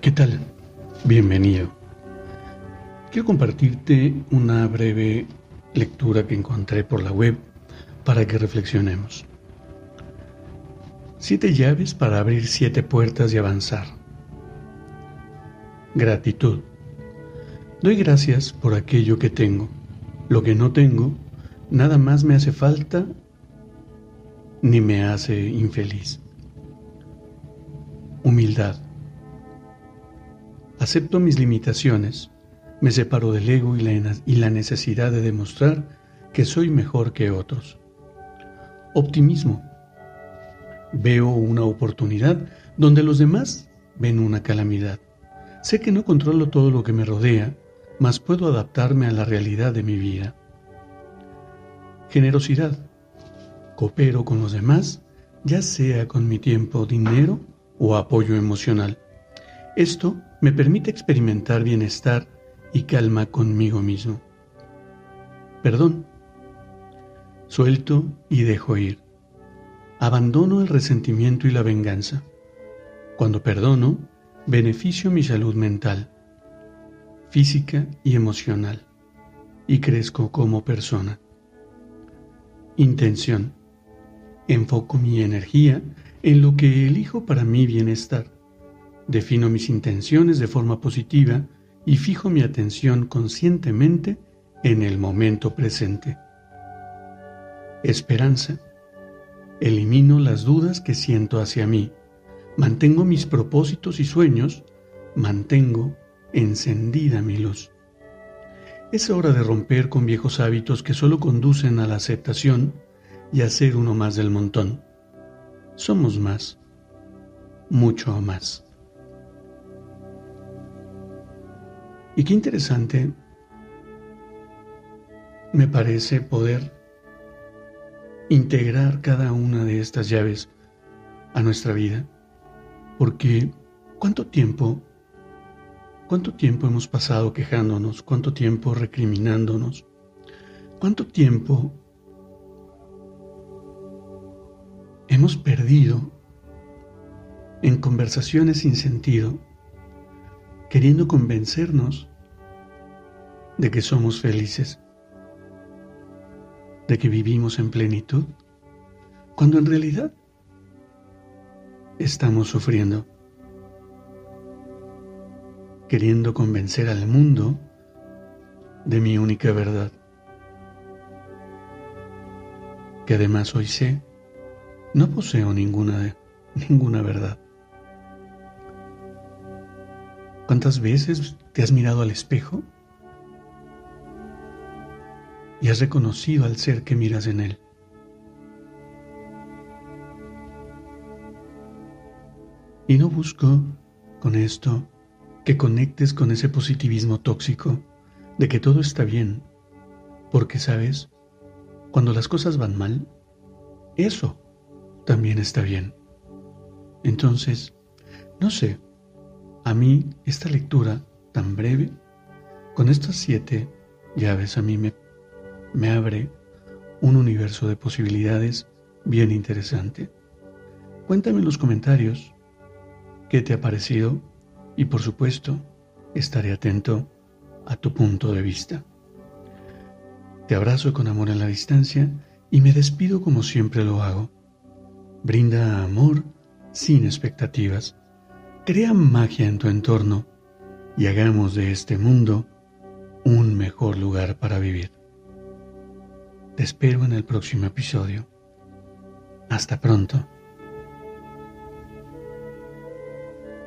¿Qué tal? Bienvenido. Quiero compartirte una breve lectura que encontré por la web para que reflexionemos. Siete llaves para abrir siete puertas y avanzar. Gratitud. Doy gracias por aquello que tengo. Lo que no tengo, nada más me hace falta ni me hace infeliz. Humildad. Acepto mis limitaciones, me separo del ego y la, necesidad de demostrar que soy mejor que otros. Optimismo. Veo una oportunidad donde los demás ven una calamidad. Sé que no controlo todo lo que me rodea, mas puedo adaptarme a la realidad de mi vida. Generosidad. Coopero con los demás, ya sea con mi tiempo, dinero o apoyo emocional. Esto me permite experimentar bienestar y calma conmigo mismo. Perdón. Suelto y dejo ir. Abandono el resentimiento y la venganza. Cuando perdono, beneficio mi salud mental, física y emocional, y crezco como persona. Intención. Enfoco mi energía en lo que elijo para mi bienestar Defino mis intenciones de forma positiva y fijo mi atención conscientemente en el momento presente. Esperanza. Elimino las dudas que siento hacia mí. Mantengo mis propósitos y sueños. Mantengo encendida mi luz. Es hora de romper con viejos hábitos que solo conducen a la aceptación y a ser uno más del montón. Somos más, mucho más. Y qué interesante me parece poder integrar cada una de estas llaves a nuestra vida. Porque ¿cuánto tiempo, cuánto tiempo hemos pasado quejándonos? ¿Cuánto tiempo recriminándonos? ¿Cuánto tiempo hemos perdido en conversaciones sin sentido queriendo convencernos de que somos felices, de que vivimos en plenitud, cuando en realidad estamos sufriendo, queriendo convencer al mundo de mi única verdad, que además hoy sé, no poseo ninguna, ninguna verdad. ¿Cuántas veces te has mirado al espejo y has reconocido al ser que miras en él? Y no busco con esto que conectes con ese positivismo tóxico de que todo está bien, porque sabes, cuando las cosas van mal, eso también está bien. Entonces, no sé, a mí esta lectura tan breve, con estas siete llaves, a mí me, abre un universo de posibilidades bien interesante. Cuéntame en los comentarios qué te ha parecido y por supuesto estaré atento a tu punto de vista. Te abrazo con amor en la distancia y me despido como siempre lo hago. Brinda amor sin expectativas Crea magia en tu entorno y hagamos de este mundo un mejor lugar para vivir. Te espero en el próximo episodio. Hasta pronto.